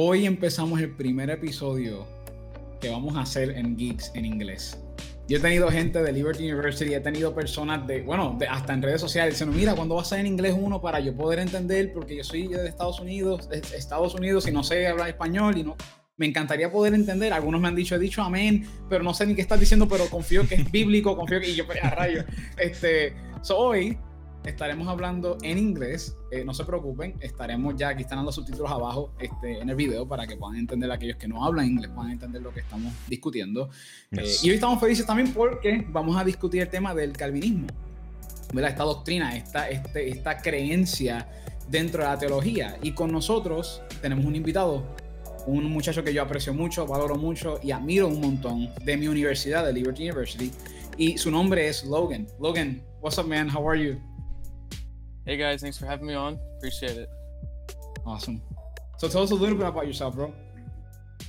Hoy empezamos el primer episodio que vamos a hacer en Geeks en inglés. Yo he tenido gente de Liberty University, he tenido personas de, bueno, de, hasta en redes sociales diciendo, mira, ¿cuándo va a ser en inglés uno para yo poder entender? Porque yo soy de Estados Unidos, de Estados Unidos y no sé hablar español y no, me encantaría poder entender. Algunos me han dicho, he dicho amén, pero no sé ni qué estás diciendo, pero confío que es bíblico, confío que y yo, pues, a rayo. Este, so hoy estaremos hablando en inglés. Eh, no se preocupen, estaremos ya, aquí están los subtítulos abajo este, en el video para que puedan entender aquellos que no hablan inglés, puedan entender lo que estamos discutiendo. Eh, y hoy estamos felices también porque vamos a discutir el tema del calvinismo, ¿verdad? esta doctrina, esta, este, esta creencia dentro de la teología. Y con nosotros tenemos un invitado, un muchacho que yo aprecio mucho, valoro mucho y admiro un montón de mi universidad, de Liberty University. Y su nombre es Logan. Logan, what's up, man? How are you? Hey guys, thanks for having me on. Appreciate it. Awesome. So tell us a little bit about yourself, bro.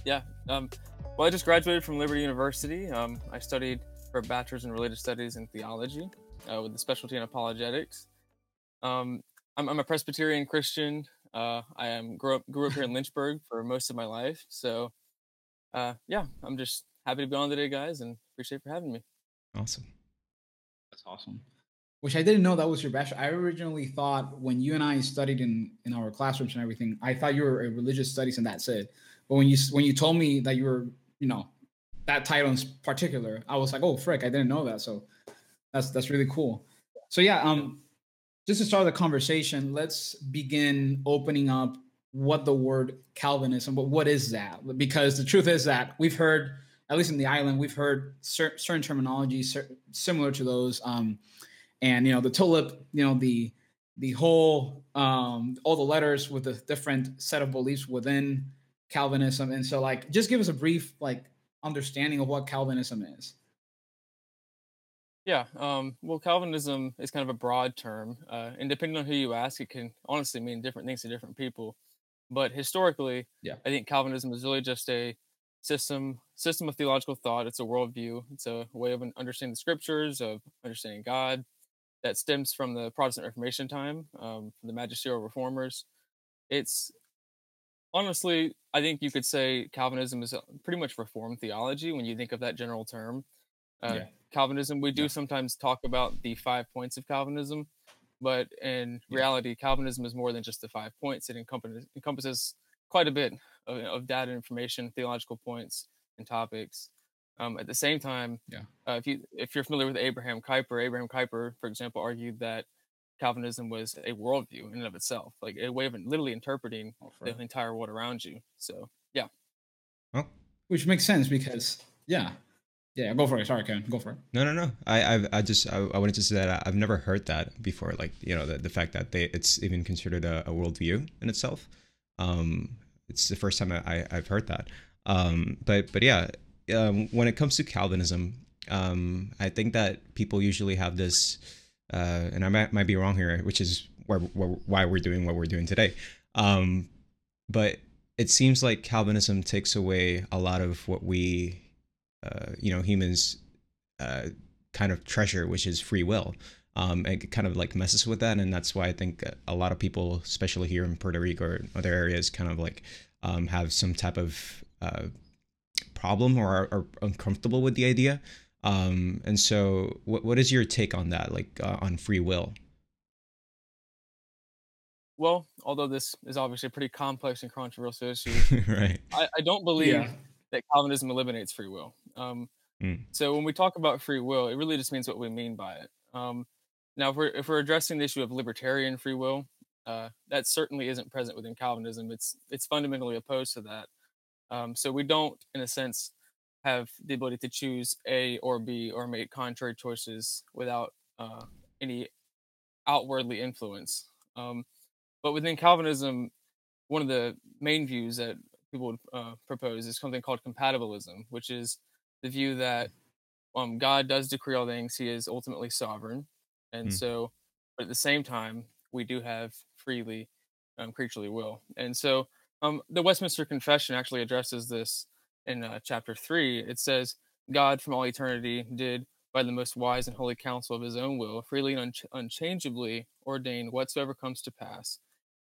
Yeah. Um, well, I just graduated from Liberty University. Um, I studied for a bachelor's in related studies in theology uh, with a specialty in apologetics. Um, I'm, I'm, a Presbyterian Christian. Uh, I am grew up grew up here in Lynchburg for most of my life. So, uh, yeah, I'm just happy to be on today, guys, and appreciate for having me. Awesome. That's awesome which I didn't know that was your bachelor. I originally thought when you and I studied in in our classrooms and everything, I thought you were a religious studies and that's it. But when you when you told me that you were, you know, that title in particular, I was like, oh frick, I didn't know that. So that's that's really cool. So yeah, um, just to start the conversation, let's begin opening up what the word Calvinism, but what is that? Because the truth is that we've heard, at least in the island, we've heard certain terminology similar to those. Um, and you know the tulip you know the the whole um all the letters with the different set of beliefs within calvinism. And so like just give us a brief like understanding of what calvinism is. Yeah um well calvinism is kind of a broad term uh and depending on who you ask it can honestly mean different things to different people. But historically yeah. I think calvinism is really just a system system of theological thought. It's a worldview. It's a way of understanding the scriptures of understanding god that stems from the Protestant Reformation time, um, from the magisterial reformers. It's honestly, I think you could say Calvinism is pretty much Reformed theology when you think of that general term. Uh, yeah. Calvinism, we do yeah. sometimes talk about the five points of Calvinism, but in yeah. reality, Calvinism is more than just the five points. It encompasses, encompasses quite a bit of, of data, information, theological points, and topics. Um, at the same time, yeah. Uh, if you if you're familiar with Abraham Kuyper, Abraham Kuyper, for example, argued that Calvinism was a worldview in and of itself, like a way of literally interpreting oh, the entire world around you. So, yeah. Oh. Which makes sense because, yeah, yeah. Go for it. Sorry, Kevin. Go for it. No, no, no. I, I, I just, I, I wanted to say that I've never heard that before. Like, you know, the, the fact that they, it's even considered a, a worldview in itself. Um, it's the first time I, I I've heard that. Um, but, but yeah, um, when it comes to Calvinism, um, I think that people usually have this, uh, and I might, might be wrong here, which is where, where, why we're doing what we're doing today. Um, but it seems like Calvinism takes away a lot of what we, uh, you know, humans uh, kind of treasure, which is free will. Um, it kind of like messes with that, and that's why I think a lot of people, especially here in Puerto Rico or other areas, kind of like um, have some type of uh, problem or are, are uncomfortable with the idea. Um, and so, what what is your take on that, like uh, on free will? Well, although this is obviously a pretty complex and controversial issue, right? I, I don't believe yeah. that Calvinism eliminates free will. Um, mm. So when we talk about free will, it really just means what we mean by it. Um, now, if we're if we're addressing the issue of libertarian free will, uh, that certainly isn't present within Calvinism. It's it's fundamentally opposed to that. Um, so we don't, in a sense, have the ability to choose A or B or make contrary choices without uh, any outwardly influence. Um, but within Calvinism, one of the main views that people would uh, propose is something called compatibilism, which is the view that um, God does decree all things; He is ultimately sovereign, and mm. so, but at the same time, we do have freely um, creaturely will, and so um, the Westminster Confession actually addresses this in uh, chapter three. It says, God from all eternity did, by the most wise and holy counsel of his own will, freely and unchangeably ordain whatsoever comes to pass,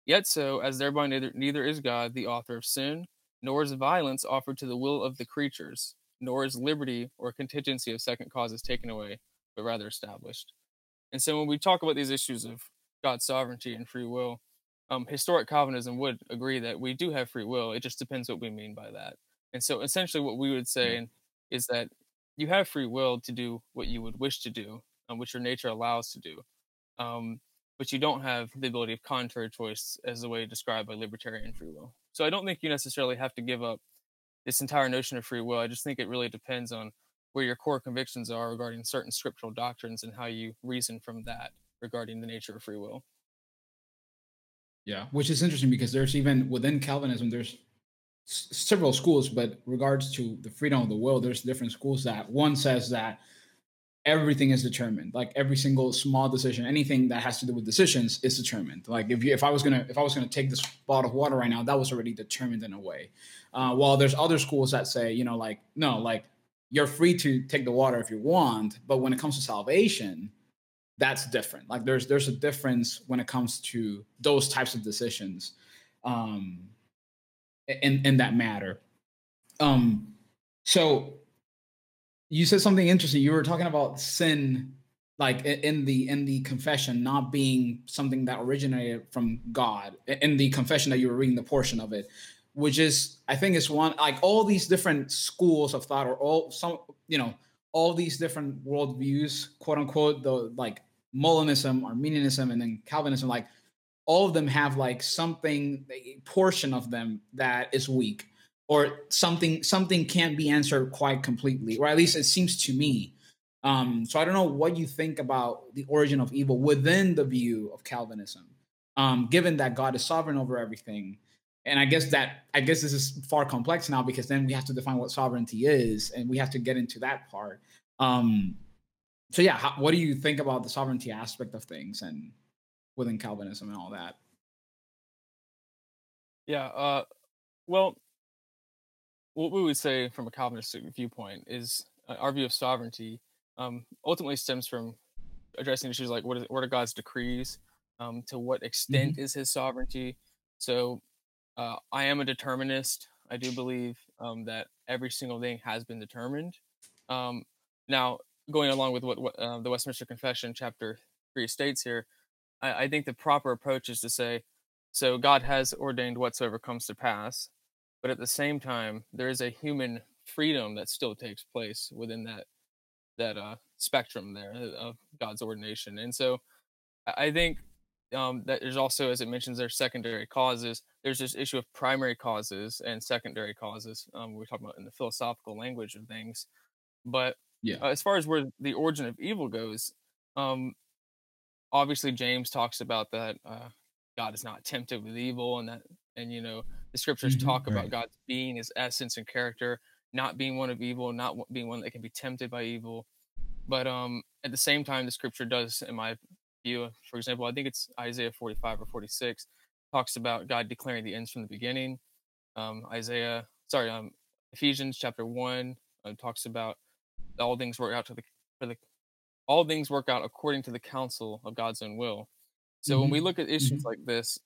Yet so, as thereby neither, neither is God the author of sin, nor is violence offered to the will of the creatures, nor is liberty or contingency of second causes taken away, but rather established. And so when we talk about these issues of God's sovereignty and free will, um, historic Calvinism would agree that we do have free will. It just depends what we mean by that. And so essentially, what we would say is that you have free will to do what you would wish to do, um, which your nature allows to do. Um, but you don't have the ability of contrary choice as the way described by libertarian free will. So I don't think you necessarily have to give up this entire notion of free will. I just think it really depends on where your core convictions are regarding certain scriptural doctrines and how you reason from that regarding the nature of free will. Yeah, which is interesting because there's even within Calvinism, there's s- several schools, but regards to the freedom of the will, there's different schools that one says that everything is determined. Like every single small decision anything that has to do with decisions is determined. Like if you if i was gonna if i was gonna take this bottle of water right now that was already determined in a way. Uh, while there's other schools that say you know like no like you're free to take the water if you want but when it comes to salvation that's different like there's there's a difference when it comes to those types of decisions um in in that matter um so you said something interesting. You were talking about sin, like in the in the confession, not being something that originated from God. In the confession that you were reading the portion of it, which is I think is one like all these different schools of thought or all some you know all these different worldviews, quote unquote, the like Molinism, Arminianism, and then Calvinism, like all of them have like something, a portion of them that is weak or something something can't be answered quite completely, or at least it seems to me. Um, so I don't know what you think about the origin of evil within the view of Calvinism, um, given that God is sovereign over everything. And I guess that I guess this is far complex now because then we have to define what sovereignty is, and we have to get into that part. Um, so yeah, how, what do you think about the sovereignty aspect of things and within Calvinism and all that? Yeah. Uh, well, what we would say from a Calvinistic viewpoint is uh, our view of sovereignty um, ultimately stems from addressing issues like what, is, what are God's decrees, um, to what extent mm-hmm. is His sovereignty. So, uh, I am a determinist. I do believe um, that every single thing has been determined. Um, now, going along with what, what uh, the Westminster Confession, chapter three, states here, I, I think the proper approach is to say, so God has ordained whatsoever comes to pass but at the same time there is a human freedom that still takes place within that that uh, spectrum there of god's ordination. And so i think um, that there's also as it mentions there's secondary causes. There's this issue of primary causes and secondary causes um, we're talking about in the philosophical language of things but yeah uh, as far as where the origin of evil goes um, obviously james talks about that uh, god is not tempted with evil and that and you know the scriptures mm-hmm, talk about. God's being, His essence and character, not being one of evil, not being one that can be tempted by evil. But um, at the same time, the scripture does, in my view, for example, I think it's Isaiah 45 or 46, talks about God declaring the ends from the beginning. Um, Isaiah, sorry, um, Ephesians chapter one uh, talks about all things work out to the for the all things work out according to the counsel of God's own will. So mm-hmm. when we look at issues mm-hmm. like this,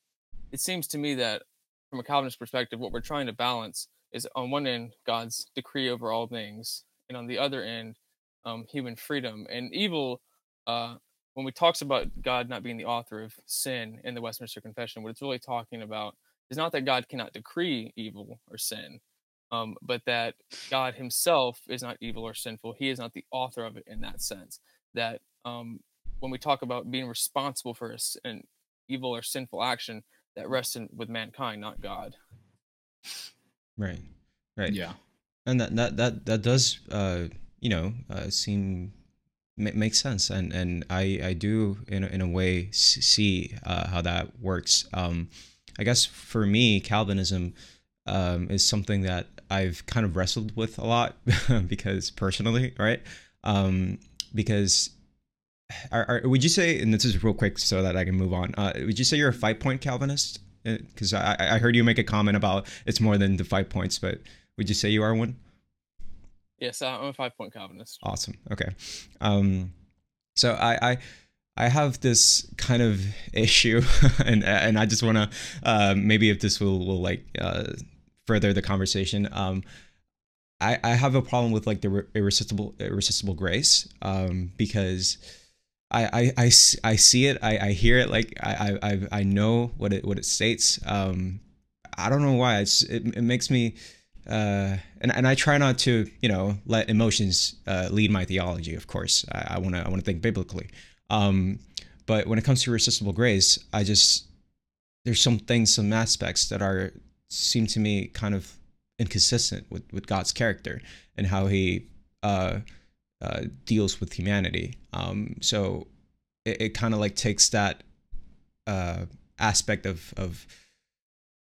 it seems to me that from a Calvinist perspective, what we're trying to balance is on one end God's decree over all things, and on the other end, um, human freedom and evil. Uh, when we talks about God not being the author of sin in the Westminster Confession, what it's really talking about is not that God cannot decree evil or sin, um, but that God Himself is not evil or sinful. He is not the author of it in that sense. That um, when we talk about being responsible for an evil or sinful action, that rests in, with mankind, not God. Right. Right. Yeah. And that that that that does uh you know uh, seem m- makes sense and and I I do in a, in a way see uh, how that works. Um I guess for me Calvinism um is something that I've kind of wrestled with a lot because personally, right? Um because are, are, would you say, and this is real quick so that I can move on, uh, would you say you're a five point Calvinist? Because uh, I, I heard you make a comment about it's more than the five points, but would you say you are one? Yes, I'm a five point Calvinist. Awesome. Okay. Um, so I, I, I have this kind of issue, and and I just want to uh, maybe if this will will like uh, further the conversation. Um, I I have a problem with like the irresistible irresistible grace um, because. I, I, I, I see it. I, I hear it. Like I, I, I know what it what it states. Um, I don't know why. It's, it, it makes me uh, and and I try not to, you know, let emotions uh, lead my theology. Of course, I want to I want to think biblically. Um, but when it comes to irresistible grace, I just there's some things, some aspects that are seem to me kind of inconsistent with with God's character and how He uh, uh, deals with humanity. Um, so it, it kind of like takes that uh, aspect of of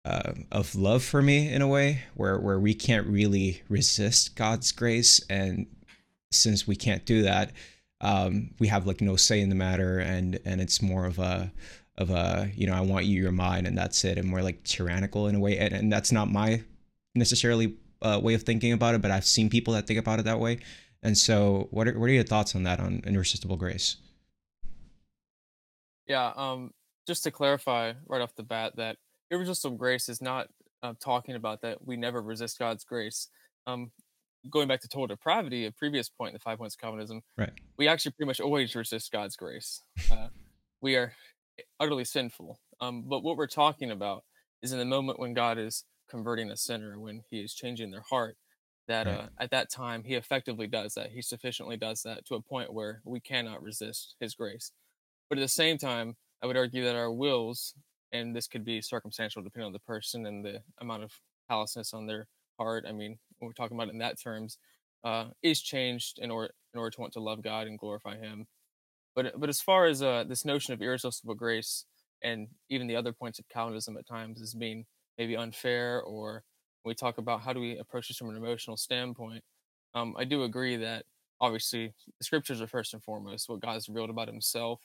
uh, of love for me in a way where where we can't really resist God's grace and since we can't do that um, we have like no say in the matter and and it's more of a of a you know I want you you're mine and that's it and more like tyrannical in a way and, and that's not my necessarily uh, way of thinking about it but I've seen people that think about it that way and so what are, what are your thoughts on that on irresistible grace yeah um just to clarify right off the bat that irresistible grace is not uh, talking about that we never resist God's grace. Um, going back to total depravity, a previous point in the five points of Calvinism, right? We actually pretty much always resist God's grace. Uh, we are utterly sinful. Um, but what we're talking about is in the moment when God is converting a sinner, when He is changing their heart. That right. uh, at that time He effectively does that. He sufficiently does that to a point where we cannot resist His grace. But at the same time, I would argue that our wills and this could be circumstantial depending on the person and the amount of callousness on their heart. I mean, when we're talking about it in that terms, uh, is changed in order in order to want to love God and glorify Him. But but as far as uh, this notion of irresistible grace and even the other points of Calvinism at times as being maybe unfair, or we talk about how do we approach this from an emotional standpoint, um, I do agree that obviously the scriptures are first and foremost what God has revealed about Himself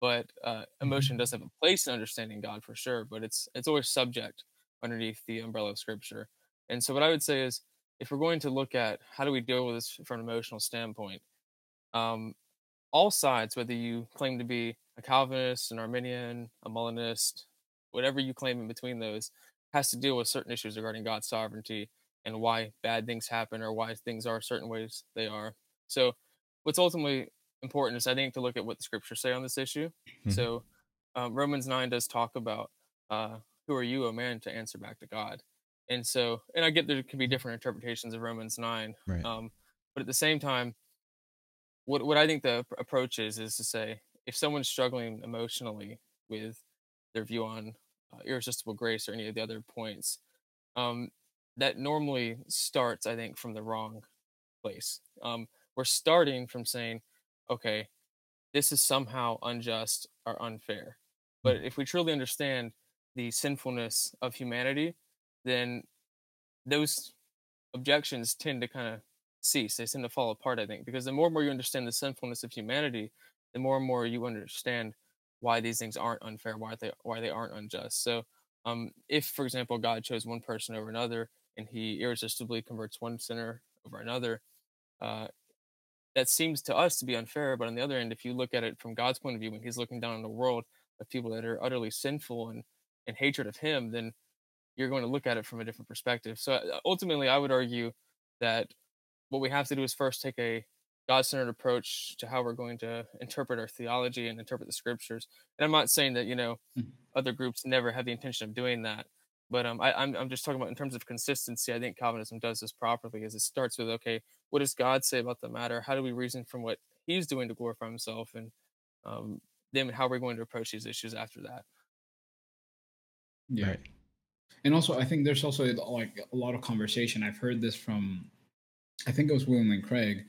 but uh, emotion mm-hmm. does have a place in understanding God for sure. But it's it's always subject underneath the umbrella of Scripture. And so, what I would say is, if we're going to look at how do we deal with this from an emotional standpoint, um, all sides, whether you claim to be a Calvinist, an Arminian, a Molinist, whatever you claim in between those, has to deal with certain issues regarding God's sovereignty and why bad things happen or why things are certain ways they are. So, what's ultimately important is I think to look at what the scriptures say on this issue. Mm-hmm. So um, Romans nine does talk about uh, who are you, a man, to answer back to God. And so, and I get there could be different interpretations of Romans nine, right. um, but at the same time, what what I think the approach is is to say if someone's struggling emotionally with their view on uh, irresistible grace or any of the other points, um, that normally starts, I think, from the wrong place. Um, we're starting from saying, okay, this is somehow unjust or unfair. But mm. if we truly understand the sinfulness of humanity, then those objections tend to kind of cease. They tend to fall apart, I think, because the more and more you understand the sinfulness of humanity, the more and more you understand why these things aren't unfair, why they why they aren't unjust. So, um, if, for example, God chose one person over another, and He irresistibly converts one sinner over another, uh, that seems to us to be unfair. But on the other end, if you look at it from God's point of view, when He's looking down on the world of people that are utterly sinful and and hatred of Him, then you're going to look at it from a different perspective. So uh, ultimately, I would argue that what we have to do is first take a God-centered approach to how we're going to interpret our theology and interpret the scriptures. And I'm not saying that you know mm-hmm. other groups never have the intention of doing that, but um, I, I'm I'm just talking about in terms of consistency. I think Calvinism does this properly, is it starts with okay, what does God say about the matter? How do we reason from what He's doing to glorify Himself, and um, then how are we going to approach these issues after that? Yeah, right. and also I think there's also like a lot of conversation. I've heard this from, I think it was William Lane Craig,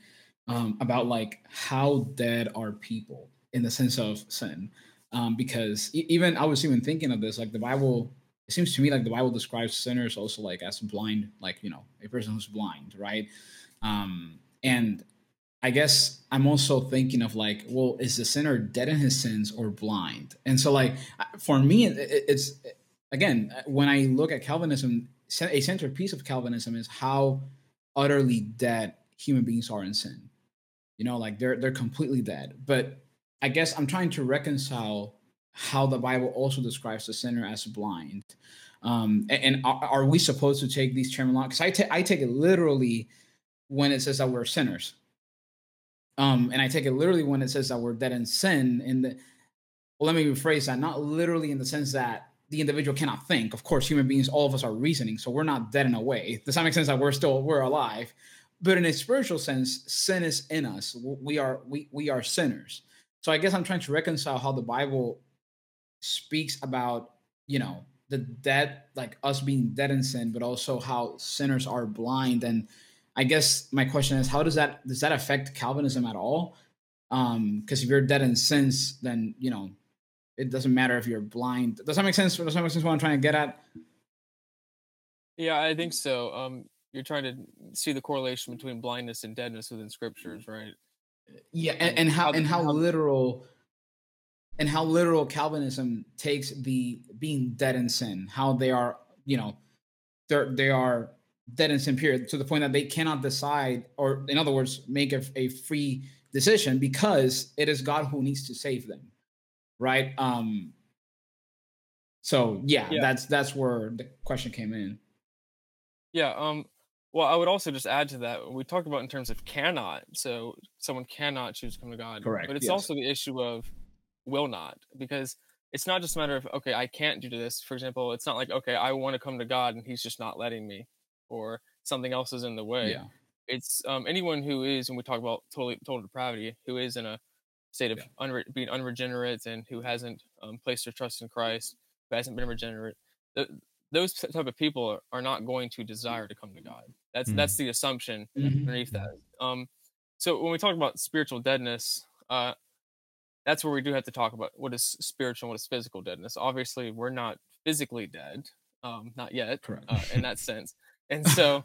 um, about like how dead are people in the sense of sin, um, because even I was even thinking of this like the Bible it seems to me like the Bible describes sinners also like as blind, like you know, a person who's blind, right? Um, and I guess I'm also thinking of like, well, is the sinner dead in his sins or blind? And so, like, for me, it's again when I look at Calvinism, a centerpiece of Calvinism is how utterly dead human beings are in sin. You know, like they're they're completely dead. But I guess I'm trying to reconcile how the Bible also describes the sinner as blind. Um, and, and are, are, we supposed to take these terminologies? Because I, ta- I take it literally when it says that we're sinners. Um, and I take it literally when it says that we're dead in sin. In the well, let me rephrase that. Not literally in the sense that the individual cannot think. Of course, human beings, all of us are reasoning, so we're not dead in a way. Does that make sense that we're still we're alive? But in a spiritual sense, sin is in us. We are we we are sinners. So I guess I'm trying to reconcile how the Bible speaks about, you know, the dead, like us being dead in sin, but also how sinners are blind. And I guess my question is, how does that does that affect Calvinism at all? Um, because if you're dead in sins, then you know, it doesn't matter if you're blind. Does that make sense? Does that make sense what I'm trying to get at? Yeah, I think so. Um, you're trying to see the correlation between blindness and deadness within scriptures, right? Yeah, and, and how and how literal and how literal Calvinism takes the being dead in sin, how they are, you know, they're they are dead in sin period to the point that they cannot decide, or in other words, make a, a free decision because it is God who needs to save them, right? Um. So yeah, yeah. that's that's where the question came in. Yeah. Um. Well, I would also just add to that. We talked about in terms of cannot. So someone cannot choose to come to God. Correct. But it's yes. also the issue of will not because it's not just a matter of okay, I can't do this. For example, it's not like okay, I want to come to God and He's just not letting me, or something else is in the way. Yeah. It's um, anyone who is, when we talk about total total depravity, who is in a state of yeah. unre- being unregenerate and who hasn't um, placed their trust in Christ, who hasn't been regenerate. The, those type of people are, are, not going to desire to come to God. That's mm-hmm. that's the assumption mm-hmm. underneath that. Um, so when we talk about spiritual deadness, uh, that's where we do have to talk about what is spiritual and what is physical deadness. Obviously, we're not physically dead, um, not yet, uh, in that sense. And so,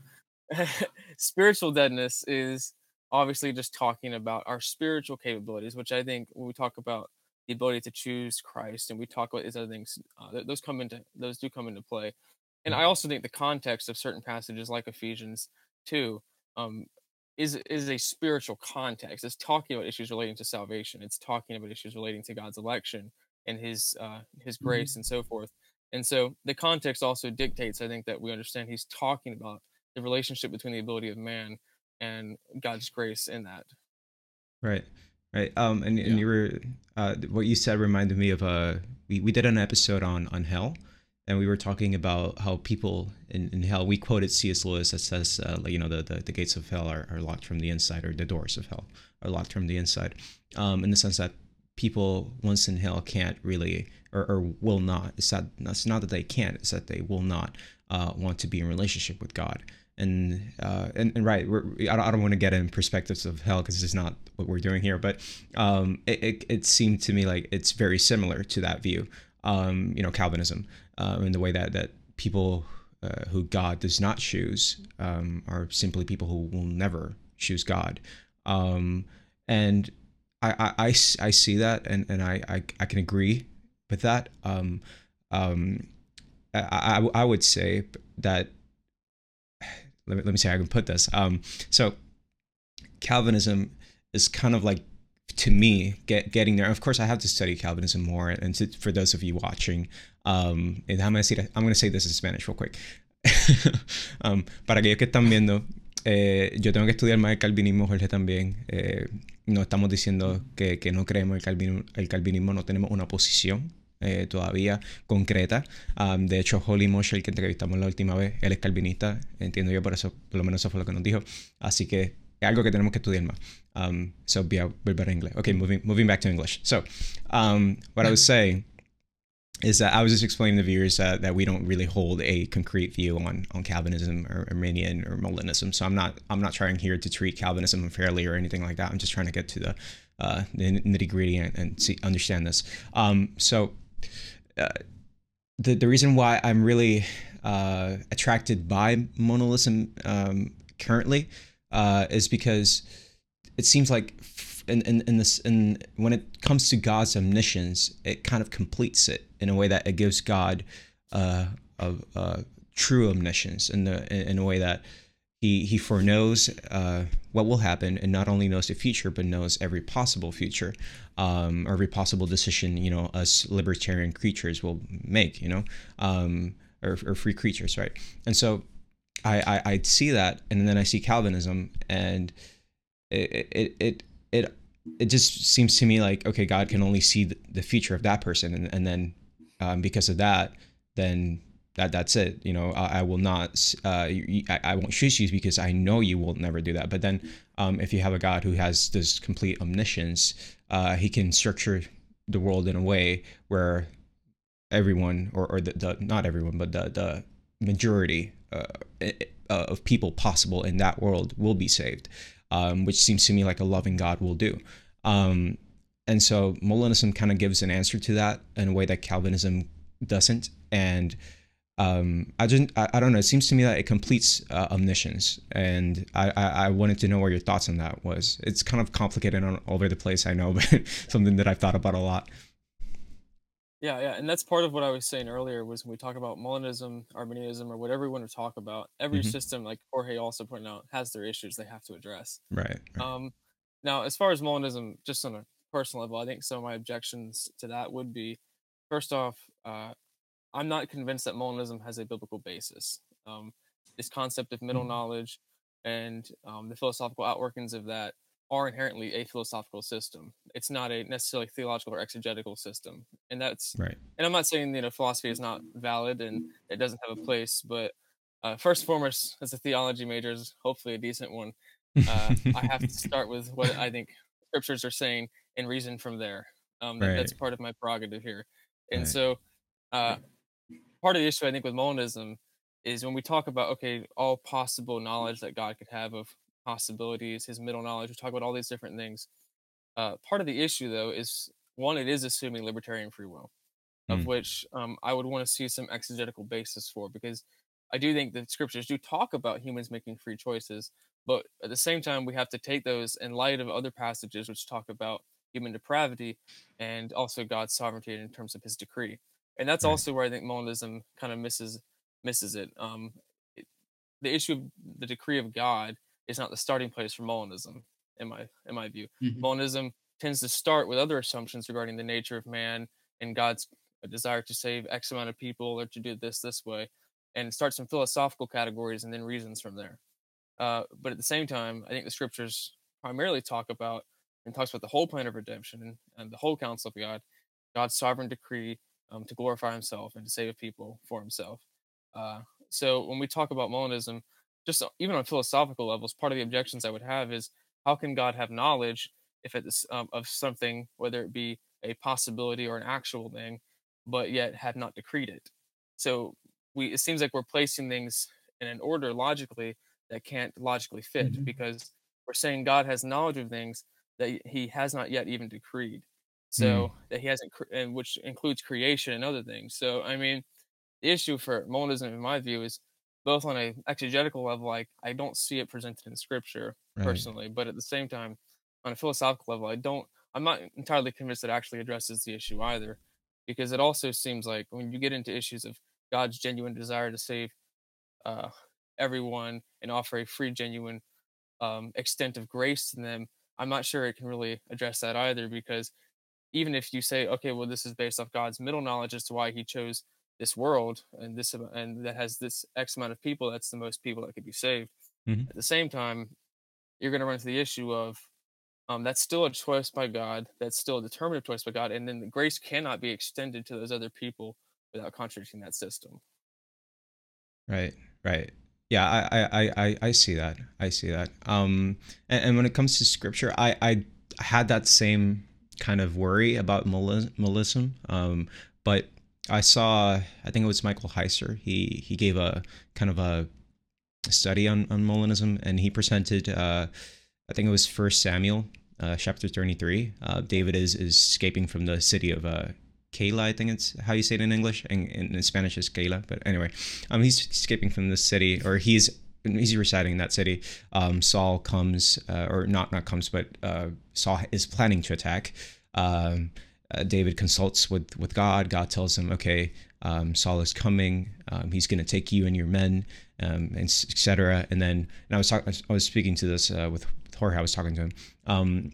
spiritual deadness is obviously just talking about our spiritual capabilities, which I think when we talk about the ability to choose Christ and we talk about these other things, uh, those come into those do come into play. And I also think the context of certain passages like Ephesians 2 um, is is a spiritual context. It's talking about issues relating to salvation. It's talking about issues relating to God's election and His uh, His mm-hmm. grace mm-hmm. and so forth. And so the context also dictates, I think, that we understand He's talking about the relationship between the ability of man and God's grace in that. Right, right. Um, and, yeah. and you were uh, what you said reminded me of a uh, we we did an episode on on hell and we were talking about how people in, in hell we quoted cs lewis that says uh, like you know the, the, the, gates of hell are, are locked from the inside or the doors of hell are locked from the inside um, in the sense that people once in hell can't really or, or will not it's not it's not that they can't it's that they will not uh, want to be in relationship with god and uh, and, and right I don't, I don't want to get in perspectives of hell because this is not what we're doing here but um, it, it, it seemed to me like it's very similar to that view um, you know Calvinism in the way that that people uh, who God does not choose um, are simply people who will never choose God. Um, and I, I, I, I, see that and, and I, I, I can agree with that. Um, um, I, I, I would say that, let me, let me see how I can put this. Um, so Calvinism is kind of like to me get getting there. Of course i have to study calvinism more and to, for those of you watching um, I'm going to say i'm going to say this in spanish real quick. Um, para aquellos que están viendo eh, yo tengo que estudiar más el calvinismo Jorge también. Eh, no estamos diciendo que, que no creemos el calvinismo, el calvinismo no tenemos una posición eh, todavía concreta. Um, de hecho, Holly Mosher, que entrevistamos la última vez, él es calvinista, entiendo yo, por eso, por lo menos eso fue lo que nos dijo. Así que es algo que tenemos que estudiar más. Um, so voy a volver a inglés. Okay, moving moving back to English. So, um, what I was saying is that I was just explaining to the viewers that, that we don't really hold a concrete view on on Calvinism or Arminian or Molinism. So I'm not I'm not trying here to treat Calvinism unfairly or anything like that. I'm just trying to get to the, uh, the nitty gritty and, and, see understand this. Um, so. The, the reason why I'm really uh, attracted by Molinism um, currently uh, is because it seems like in, in, in this in when it comes to God's omniscience, it kind of completes it in a way that it gives God uh, a, a true omniscience in the in a way that he he foreknows uh, what will happen, and not only knows the future, but knows every possible future, um, every possible decision you know us libertarian creatures will make. You know, um, or, or free creatures, right? And so I, I I see that, and then I see Calvinism, and it it it it, it just seems to me like okay, God can only see the, future of that person, and and then um, because of that, then that that's it. You know, I, I will not. Uh, I, I won't choose you because I know you will never do that. But then, um, if you have a God who has this complete omniscience, uh, he can structure the world in a way where everyone, or, or the, the not everyone, but the the majority uh, of people possible in that world will be saved, um, which seems to me like a loving God will do. Um, and so Molinism kind of gives an answer to that in a way that Calvinism doesn't. And um, I just I, I, don't know. It seems to me that it completes uh, omniscience, and I, I, I wanted to know where your thoughts on that was. It's kind of complicated on all over the place, I know, but something that I've thought about a lot. Yeah, yeah, and that's part of what I was saying earlier was when we talk about Molinism, Arminianism, or whatever we want to talk about. Every mm-hmm. system, like Jorge also pointed out, has their issues they have to address. Right. right. Um, now, as far as Molinism, just on a personal level, I think some of my objections to that would be, first off, uh, I'm not convinced that Molinism has a biblical basis. Um, this concept of middle mm-hmm. knowledge and um, the philosophical outworkings of that are inherently a philosophical system. It's not a necessarily theological or exegetical system, and that's right. And I'm not saying you know philosophy is not valid and it doesn't have a place, but uh, first and foremost, as a theology major, is hopefully a decent one. Uh, I have to start with what I think scriptures are saying and reason from there. Um, right. That's part of my prerogative here, and right. so. Uh, part of the issue I think with Molinism is when we talk about okay, all possible knowledge that God could have of possibilities, His middle knowledge. We talk about all these different things. Uh, part of the issue, though, is one, it is assuming libertarian free will, of mm. which um, I would want to see some exegetical basis for, because I do think the scriptures do talk about humans making free choices, but at the same time, we have to take those in light of other passages which talk about human depravity and also God's sovereignty in terms of His decree and that's also where I think Molinism kind of misses misses it. Um, it, the issue of the decree of God is not the starting place for Molinism, in my in my view. Mm-hmm. Molinism tends to start with other assumptions regarding the nature of man and God's desire to save X amount of people or to do this this way, and starts in philosophical categories and then reasons from there. Uh, but at the same time, I think the scriptures primarily talk about and talks about the whole plan of redemption and, and the whole counsel of God, God's sovereign decree, um, to glorify himself and to save people for himself. Uh, so when we talk about Molinism, just even on philosophical levels, part of the objections I would have is how can God have knowledge if it's um, of something, whether it be a possibility or an actual thing, but yet have not decreed it? So we it seems like we're placing things in an order logically that can't logically fit mm-hmm. because we're saying God has knowledge of things that he has not yet even decreed. Mm. so mm. that he hasn't, and which includes creation and other things. So I mean, the issue for Molinism, in my view, is both on a exegetical level, like I don't see it presented in Scripture right. personally, but at the same time, on a philosophical level, I don't. I'm not entirely convinced it actually addresses the issue either, because it also seems like when you get into issues of God's genuine desire to save uh, everyone and offer a free, genuine um, extent of grace to them, I'm not sure it can really address that either because even if you say, okay, well, this is based off God's middle knowledge as to why He chose this world and this and that has this X amount of people, that's the most people that could be saved. Mm-hmm. At the same time, you're going to run into the issue of um, that's still a choice by God. That's still a determinative choice by God, and then the grace cannot be extended to those other people without contradicting that system. Right. Right. Yeah, I, I, I, I see that. I see that. Um, and, and when it comes to scripture, I, I had that same kind of worry about Molinism. Um, but I saw, I think it was Michael Heiser. He he gave a kind of a study on on Molinism, and he presented. Uh, I think it was First Samuel, uh, chapter thirty three. Uh, David is is escaping from the city of uh, Keilah, I think it's how you say it in English, and in, in Spanish is Keilah. But anyway, um, he's escaping from the city, or he's residing in that city. Um, Saul comes, uh, or not not comes, but uh, Saul is planning to attack, um, uh, David consults with with God. God tells him, "Okay, um, Saul is coming. Um, he's going to take you and your men, um, and etc." And then, and I was talking, I was speaking to this uh, with Jorge. I was talking to him, um,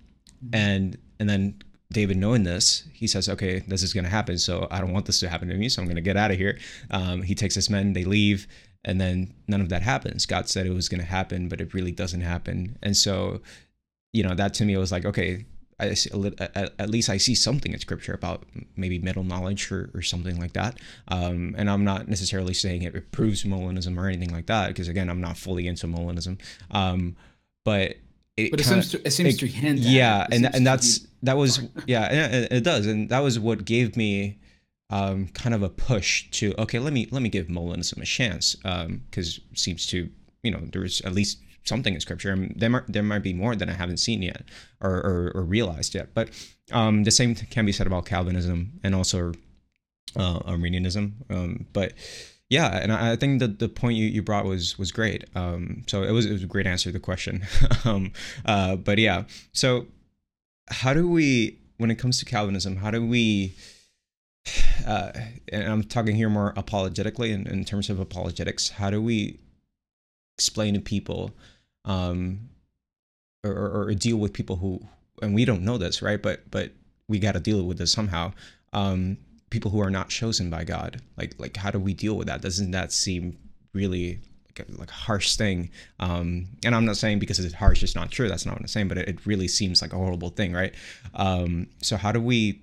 and and then David, knowing this, he says, "Okay, this is going to happen. So I don't want this to happen to me. So I'm going to get out of here." Um, he takes his men. They leave, and then none of that happens. God said it was going to happen, but it really doesn't happen. And so, you know, that to me was like, okay, I see, at least I see something in scripture about maybe middle knowledge or, or something like that. Um, and I'm not necessarily saying it proves Molinism or anything like that, because again, I'm not fully into Molinism. Um, but it, but it kinda, seems to it seems it, to hint. Yeah, and and that's that was yeah, it, it does, and that was what gave me um, kind of a push to okay, let me let me give Molinism a chance because um, seems to you know there's at least something in scripture. And there might, there might be more that I haven't seen yet or, or, or realized yet. But um, the same can be said about Calvinism and also uh, Arminianism. Um, but yeah, and I, think that the point you, you brought was was great. Um, so it was it was a great answer to the question. um, uh, but yeah, so how do we, when it comes to Calvinism, how do we? Uh, and I'm talking here more apologetically in, in terms of apologetics. How do we explain to people um, or, or, deal with people who and we don't know this right? But but we got to deal with this somehow. Um, people who are not chosen by god. Like like how do we deal with that? Doesn't that seem really like a, like a harsh thing? Um, and i'm not saying because it's harsh it's not true that's not what i'm saying but it, it really seems like a horrible thing right? Um, so how do we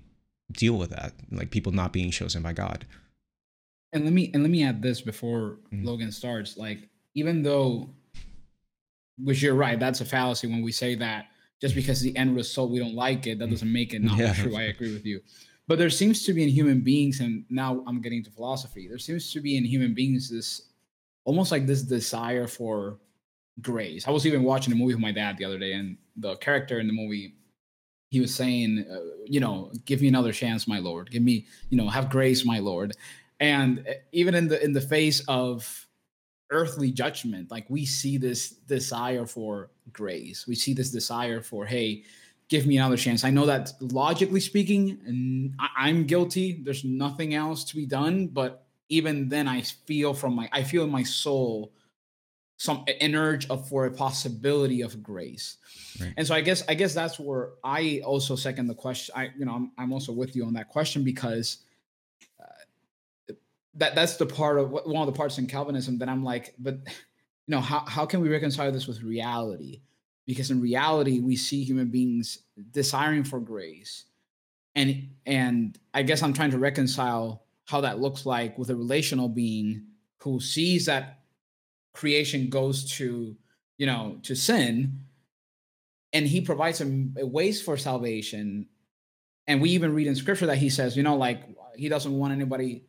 deal with that like people not being chosen by god and let me and let me add this before mm-hmm. logan starts like even though, which you're right, that's a fallacy when we say that just because the end result we don't like it, that doesn't make it not yeah. true. I agree with you. But there seems to be in human beings, and now I'm getting to philosophy. There seems to be in human beings this almost like this desire for grace. I was even watching a movie with my dad the other day, and the character in the movie, he was saying, uh, you know, give me another chance, my lord. Give me, you know, have grace, my lord. And uh, even in the in the face of earthly judgment like we see this desire for grace we see this desire for hey give me another chance i know that logically speaking i'm guilty there's nothing else to be done but even then i feel from my i feel in my soul some an urge of for a possibility of grace right. and so i guess i guess that's where i also second the question i you know i'm, I'm also with you on that question because uh, that that's the part of one of the parts in Calvinism that I'm like, but you know, how how can we reconcile this with reality? Because in reality, we see human beings desiring for grace, and and I guess I'm trying to reconcile how that looks like with a relational being who sees that creation goes to you know to sin and he provides him ways for salvation and we even read in scripture that he says you know like he doesn't want anybody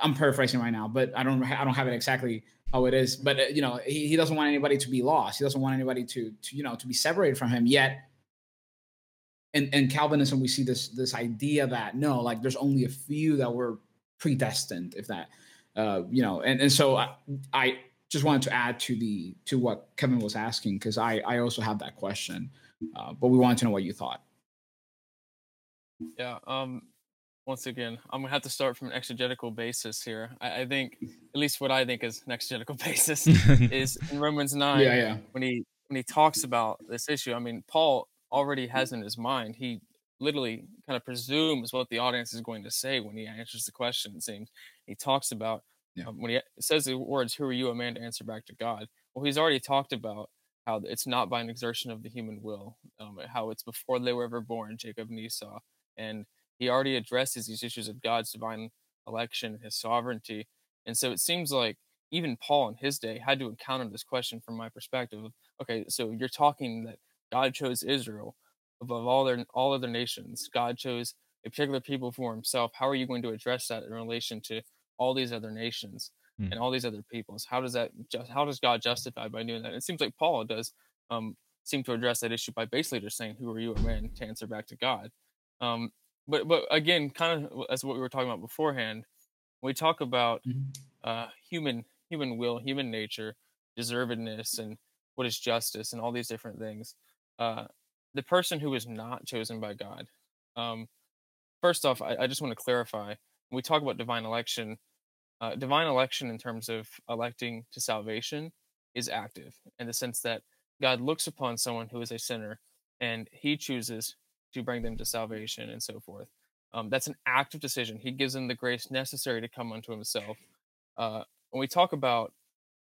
I'm paraphrasing right now, but I don't I don't have it exactly how it is. But uh, you know, he, he doesn't want anybody to be lost. He doesn't want anybody to to you know to be separated from him. Yet, in in Calvinism, we see this this idea that no, like there's only a few that were predestined, if that, uh, you know, and and so I, I just wanted to add to the to what Kevin was asking because I I also have that question, uh, but we wanted to know what you thought. Yeah. Um once again, I'm gonna have to start from an exegetical basis here. I, I think, at least what I think is an exegetical basis, is in Romans nine. Yeah, yeah. When he when he talks about this issue, I mean, Paul already has in his mind. He literally kind of presumes what the audience is going to say when he answers the question. It seems he talks about yeah. um, when he says the words, "Who are you, a man, to answer back to God?" Well, he's already talked about how it's not by an exertion of the human will, um, how it's before they were ever born, Jacob and Esau, and he already addresses these issues of God's divine election, and his sovereignty. And so it seems like even Paul in his day had to encounter this question from my perspective okay, so you're talking that God chose Israel above all their all other nations. God chose a particular people for himself. How are you going to address that in relation to all these other nations mm. and all these other peoples? How does that just how does God justify by doing that? It seems like Paul does um, seem to address that issue by basically just saying, "Who are you, a man, to answer back to God?" Um, but but again, kind of as what we were talking about beforehand, we talk about mm-hmm. uh, human human will, human nature, deservedness, and what is justice, and all these different things. Uh, the person who is not chosen by God, um, first off, I, I just want to clarify when we talk about divine election, uh, divine election in terms of electing to salvation is active in the sense that God looks upon someone who is a sinner and he chooses to bring them to salvation and so forth. Um, that's an active decision. He gives them the grace necessary to come unto himself. Uh, when we talk about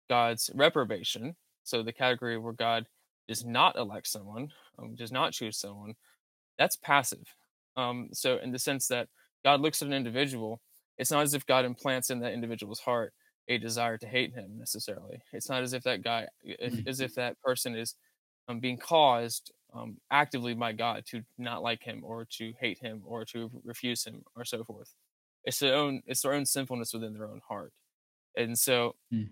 God's reprobation, so the category where God does not elect someone, um, does not choose someone, that's passive. Um, so, in the sense that God looks at an individual, it's not as if God implants in that individual's heart a desire to hate him necessarily. It's not as if that guy, if, as if that person is um, being caused um, actively by God to not like him or to hate him or to refuse him or so forth. It's their own, it's their own sinfulness within their own heart, and so mm.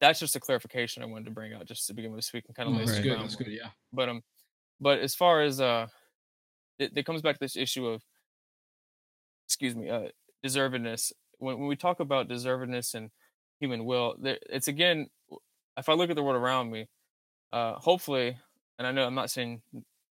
that's just a clarification I wanted to bring out just to begin with, so we can kind of lay that's good. That's good, yeah. But um, but as far as uh, it, it comes back to this issue of, excuse me, uh, deservedness. When when we talk about deservedness and human will, there, it's again, if I look at the world around me, uh, hopefully, and I know I'm not saying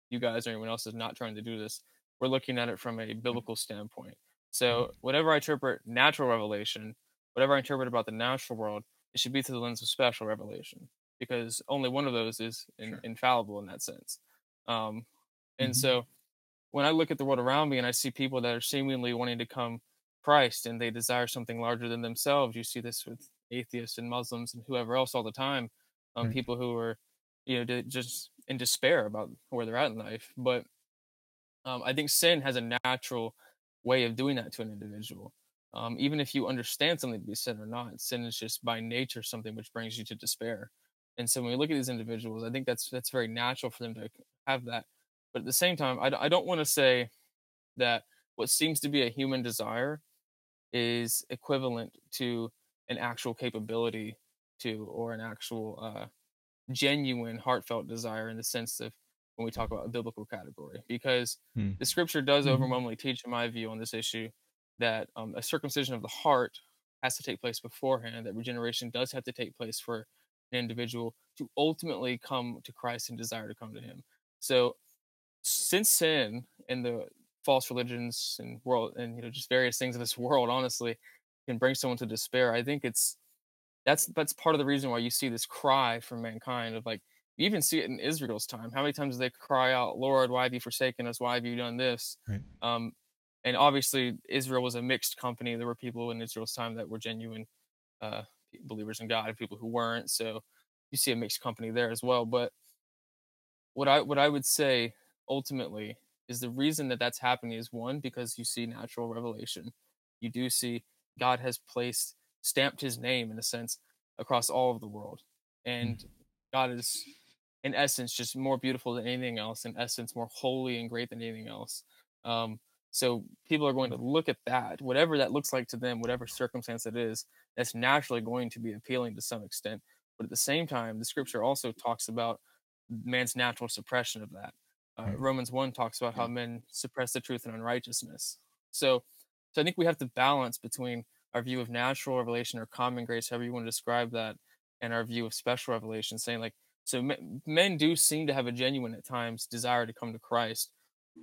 you guys or anyone else is not trying to do this. We're looking at it from a biblical standpoint. So mm-hmm. whatever I interpret natural revelation, whatever I interpret about the natural world, it should be through the lens of special revelation because only one of those is in, sure. infallible in that sense. Um, and mm-hmm. so when I look at the world around me and I see people that are seemingly wanting to come Christ and they desire something larger than themselves, you see this with atheists and Muslims and whoever else all the time. Um, right. People who are, you know, just in despair about where they're at in life. But um, I think sin has a natural way of doing that to an individual. Um, even if you understand something to be sin or not, sin is just by nature something which brings you to despair. And so when we look at these individuals, I think that's that's very natural for them to have that. But at the same time, I, I don't want to say that what seems to be a human desire is equivalent to an actual capability to or an actual uh, genuine heartfelt desire in the sense of when we talk about a biblical category because hmm. the scripture does mm-hmm. overwhelmingly teach in my view on this issue that um, a circumcision of the heart has to take place beforehand that regeneration does have to take place for an individual to ultimately come to christ and desire to come to him so since sin and the false religions and world and you know just various things in this world honestly can bring someone to despair i think it's that's that's part of the reason why you see this cry from mankind of like you even see it in Israel's time. How many times they cry out, "Lord, why have you forsaken us? Why have you done this?" Right. Um, and obviously, Israel was a mixed company. There were people in Israel's time that were genuine uh, believers in God, and people who weren't. So you see a mixed company there as well. But what I what I would say ultimately is the reason that that's happening is one because you see natural revelation. You do see God has placed stamped his name in a sense across all of the world. And mm. God is in essence just more beautiful than anything else, in essence more holy and great than anything else. Um, so people are going to look at that, whatever that looks like to them, whatever circumstance it is, that's naturally going to be appealing to some extent. But at the same time, the scripture also talks about man's natural suppression of that. Uh, Romans 1 talks about how men suppress the truth in unrighteousness. So, so I think we have to balance between our view of natural revelation or common grace, however you want to describe that, and our view of special revelation, saying like, so men do seem to have a genuine at times desire to come to Christ,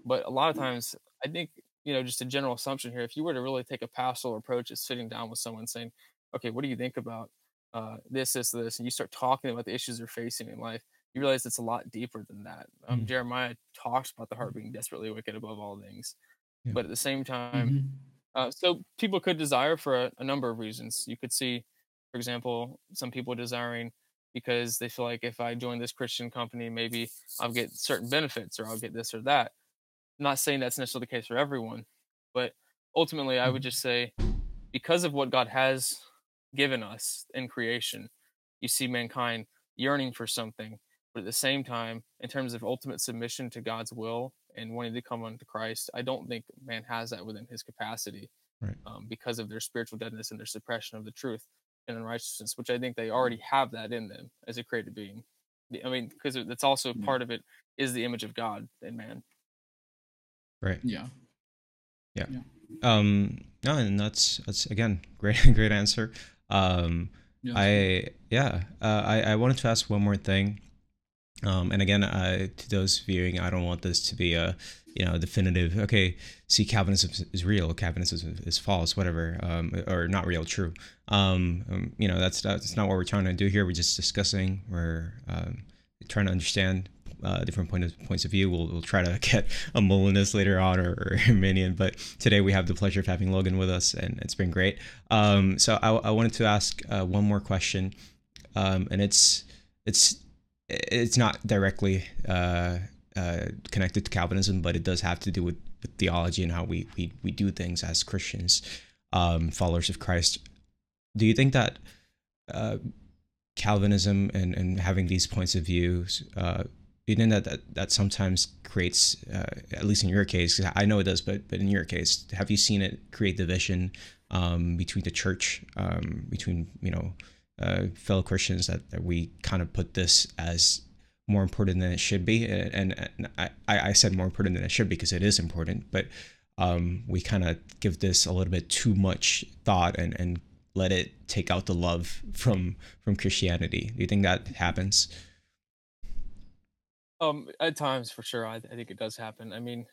but a lot of times I think you know just a general assumption here. If you were to really take a pastoral approach is sitting down with someone saying, okay, what do you think about uh, this, this, this, and you start talking about the issues they're facing in life, you realize it's a lot deeper than that. Um, mm-hmm. Jeremiah talks about the heart being desperately wicked above all things, yeah. but at the same time. Mm-hmm uh, so people could desire for a, a, number of reasons. You could see, for example, some people desiring because they feel like if I join this Christian company, maybe I'll get certain benefits or I'll get this or that. I'm not saying that's necessarily the case for everyone, but ultimately, I would mm-hmm. just say because of what God has given us in creation, you see mankind yearning for something, but at the same time, in terms of ultimate submission to God's will and wanting to come unto Christ, I don't think man has that within his capacity right. um, because of their spiritual deadness and their suppression of the truth and unrighteousness, which I think they already have that in them as a created being. I mean, because that's also part of it is the image of God in man. Right. Yeah. Yeah. yeah. Um. No, and that's that's again great great answer. Um. Yeah, I yeah. Uh, I I wanted to ask one more thing. Um, and again, uh, to those viewing, I don't want this to be a you know definitive. Okay, see, Calvinism is real, Calvinism is false, whatever, um, or not real, true. Um, um, you know, that's that's not what we're trying to do here. We're just discussing. We're um, trying to understand uh, different point of, points of view. We'll, we'll try to get a Molinist later on or, or Arminian, but today we have the pleasure of having Logan with us, and it's been great. Um, so I, I, wanted to ask uh, one more question, and it's it's it's not directly uh, uh, connected to Calvinism, but it does have to do with, with theology and how we, we we do things as Christians, um, followers of Christ. Do you think that uh, Calvinism and, and having these points of views, uh, you think that, that that sometimes creates, uh, at least in your case, I know it does, but but in your case, have you seen it create division um, between the church, um, between you know uh, fellow Christians that, that we kind of put this as more important than it should be. And, and I, I said more important than it should be because it is important, but um, we kind of give this a little bit too much thought and, and let it take out the love from from Christianity. Do you think that happens? Um, at times, for sure, I, I think it does happen. I mean,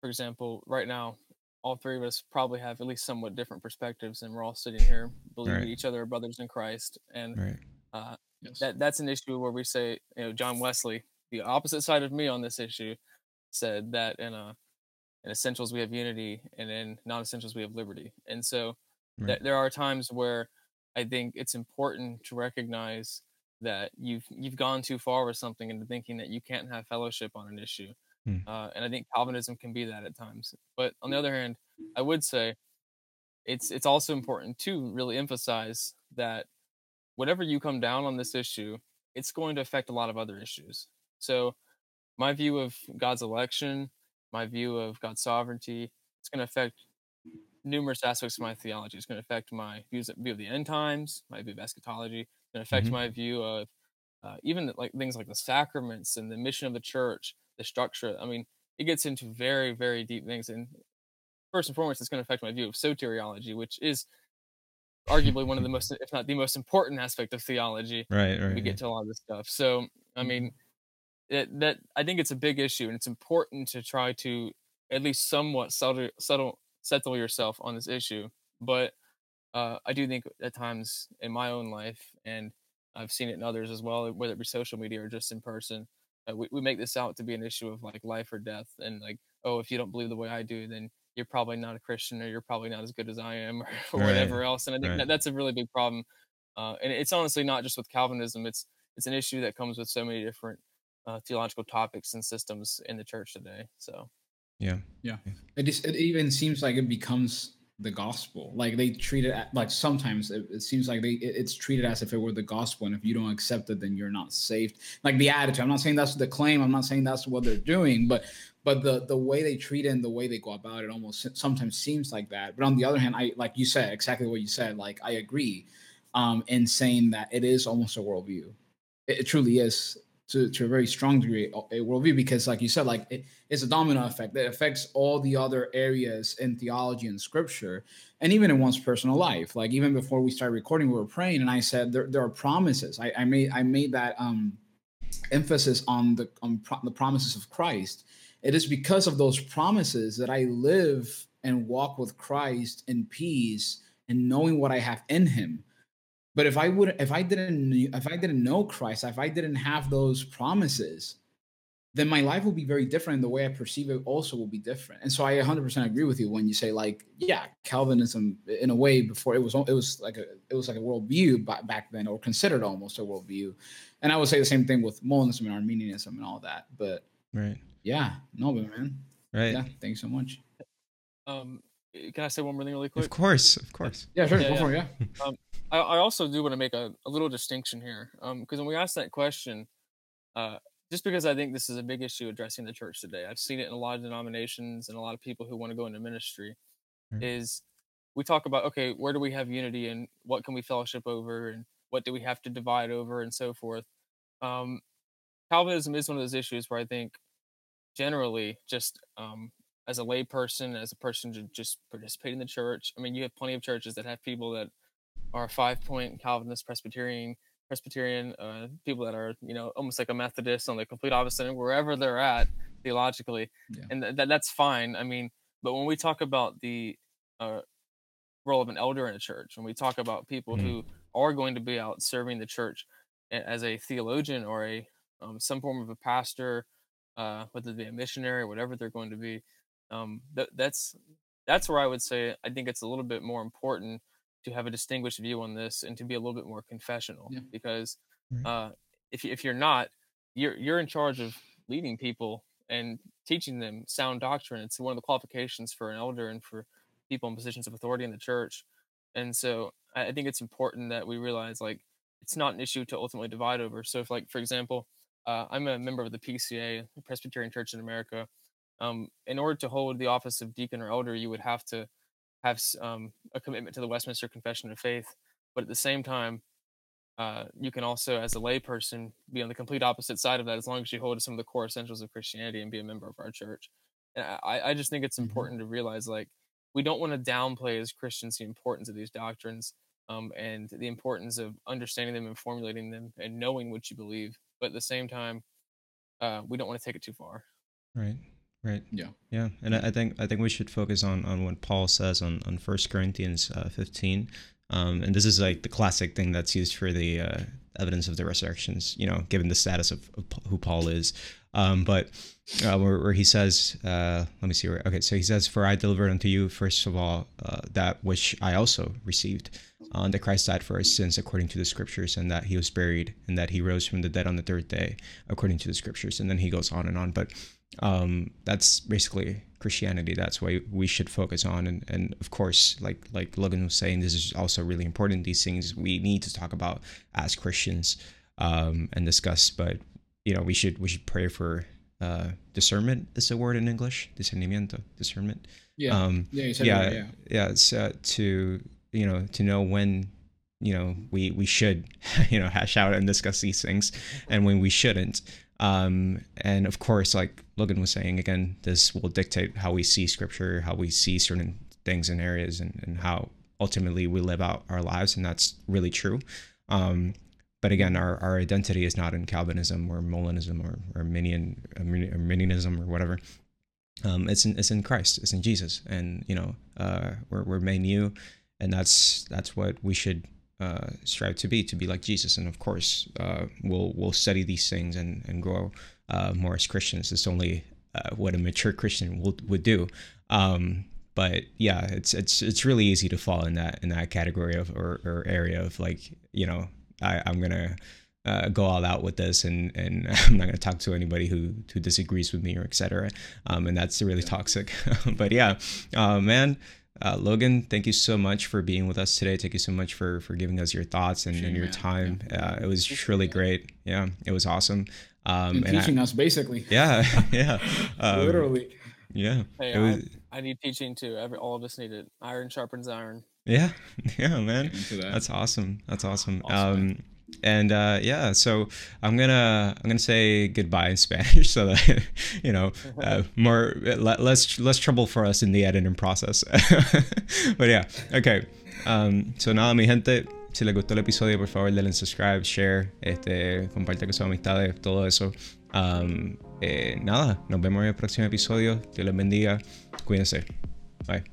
for example, right now, all three of us probably have at least somewhat different perspectives, and we're all sitting here believing right. each other are brothers in Christ. And right. uh, yes. that that's an issue where we say, you know, John Wesley, the opposite side of me on this issue, said that in uh, in essentials we have unity, and in non-essentials we have liberty. And so right. th- there are times where I think it's important to recognize that you've you've gone too far with something into thinking that you can't have fellowship on an issue Mm. Uh, and I think Calvinism can be that at times. But on the other hand, I would say it's it's also important to really emphasize that whatever you come down on this issue, it's going to affect a lot of other issues. So my view of God's election, my view of God's sovereignty, it's going to affect numerous aspects of my theology. It's going to affect my views view of the end times, my view of eschatology. It's going to affect mm-hmm. my view of uh, even like things like the sacraments and the mission of the church the structure. I mean, it gets into very, very deep things. And first and foremost, it's going to affect my view of soteriology, which is arguably one of the most, if not the most important aspect of theology. Right, right. We get to a lot of this stuff. So, I mean, it, that I think it's a big issue, and it's important to try to at least somewhat settle, settle, settle yourself on this issue. But uh, I do think at times in my own life, and I've seen it in others as well, whether it be social media or just in person, we, we make this out to be an issue of like life or death and like oh if you don't believe the way i do then you're probably not a christian or you're probably not as good as i am or, or right. whatever else and i think right. that, that's a really big problem uh, and it's honestly not just with calvinism it's it's an issue that comes with so many different uh, theological topics and systems in the church today so yeah yeah it, just, it even seems like it becomes the gospel. Like they treat it like sometimes it, it seems like they it, it's treated as if it were the gospel, and if you don't accept it, then you're not saved. Like the attitude. I'm not saying that's the claim. I'm not saying that's what they're doing, but but the the way they treat it and the way they go about it almost sometimes seems like that. But on the other hand, I like you said exactly what you said. Like I agree um, in saying that it is almost a worldview. It, it truly is to, to a very strong degree a worldview because like you said like it, it's a domino effect that affects all the other areas in theology and scripture and even in one's personal life. Like even before we started recording we were praying and i said there, there are promises. I, I made i made that um emphasis on the on pro- the promises of christ. It is because of those promises that i live and walk with christ in peace and knowing what i have in him but if I would, if I didn't, if I didn't know Christ, if I didn't have those promises, then my life will be very different. The way I perceive it also will be different. And so I 100% agree with you when you say like, yeah, Calvinism in a way before it was it was like a it was like a worldview back then, or considered almost a worldview. And I would say the same thing with Molinism and Arminianism and all that. But right, yeah, no, but man, right, yeah, thanks so much. Um, can I say one more thing really quick? Of course, of course. Yeah, sure. Yeah, yeah. for. Yeah. Um, I, I also do want to make a, a little distinction here, because um, when we ask that question, uh, just because I think this is a big issue addressing the church today, I've seen it in a lot of denominations and a lot of people who want to go into ministry, mm-hmm. is we talk about okay, where do we have unity and what can we fellowship over and what do we have to divide over and so forth. Um, Calvinism is one of those issues where I think generally just um, as a layperson, as a person to just participate in the church. I mean, you have plenty of churches that have people that are five point Calvinist Presbyterian Presbyterian, uh, people that are you know almost like a Methodist on the complete opposite end, wherever they're at theologically, yeah. and th- that's fine. I mean, but when we talk about the uh, role of an elder in a church, when we talk about people mm-hmm. who are going to be out serving the church as a theologian or a um, some form of a pastor, uh, whether it be a missionary or whatever they're going to be, um, th- that's that's where I would say I think it's a little bit more important to have a distinguished view on this and to be a little bit more confessional yeah. because uh, if if you're not, you're you're in charge of leading people and teaching them sound doctrine. It's one of the qualifications for an elder and for people in positions of authority in the church. And so I think it's important that we realize like it's not an issue to ultimately divide over. So if like for example, uh, I'm a member of the PCA, Presbyterian Church in America. Um, in order to hold the office of deacon or elder, you would have to have um, a commitment to the Westminster Confession of Faith. But at the same time, uh, you can also, as a layperson, be on the complete opposite side of that as long as you hold to some of the core essentials of Christianity and be a member of our church. And I, I just think it's mm-hmm. important to realize like we don't want to downplay as Christians the importance of these doctrines um, and the importance of understanding them and formulating them and knowing what you believe. But at the same time, uh, we don't want to take it too far. Right. Right. Yeah. Yeah, and I think I think we should focus on on what Paul says on on First Corinthians uh, 15, um, and this is like the classic thing that's used for the uh, evidence of the resurrections. You know, given the status of, of who Paul is, um, but uh, where, where, he says, uh, let me see where. Okay, so he says, "For I delivered unto you first of all uh, that which I also received." Uh, that Christ died for our sins according to the scriptures, and that he was buried, and that he rose from the dead on the third day according to the scriptures. And then he goes on and on. But um, that's basically Christianity. That's why we should focus on. And, and of course, like like Logan was saying, this is also really important. These things we need to talk about as Christians um, and discuss. But you know, we should we should pray for uh, discernment. Is a word in English? Discernimiento, discernment. Yeah. Um, yeah. yeah. yeah. Yeah. It's uh, to you know to know when you know we we should you know hash out and discuss these things and when we shouldn't um, and of course, like Logan was saying, again, this will dictate how we see scripture, how we see certain things in areas, and, and how ultimately we live out our lives. And that's really true. Um, but again, our, our identity is not in Calvinism or Molinism or, or Arminian, Arminianism or whatever. Um, it's in it's in Christ. It's in Jesus, and you know uh, we're we're made new, and that's that's what we should uh, strive to be, to be like Jesus. And of course, uh, we'll we'll study these things and and grow uh, more as Christians. It's only uh, what a mature Christian would would do. Um, but yeah, it's it's it's really easy to fall in that in that category of or, or area of like you know I, I'm gonna. Uh, go all out with this and and I'm not going to talk to anybody who who disagrees with me or etc. Um, and that's really toxic. but yeah, uh, man, uh, Logan, thank you so much for being with us today. Thank you so much for for giving us your thoughts and, and your time. Yeah. Uh, it was truly great. Yeah, it was awesome. Um, and, and teaching I, us basically. Yeah, yeah. Um, Literally. Yeah. Hey, was, I, I, need teaching too. Every all of us need it. Iron sharpens iron. Yeah, yeah, man. That. That's awesome. That's awesome. awesome um, and uh, yeah so i'm gonna i'm gonna say goodbye in spanish so that you know uh, more less less trouble for us in the editing process. But yeah okay. Um, so nada mi gente. Si les gustó el episodio por favor denle subscribe share este comparte con sus amistades todo eso. Um, eh, nada nos vemos en el próximo episodio. Dios les bendiga. Cuídense. Bye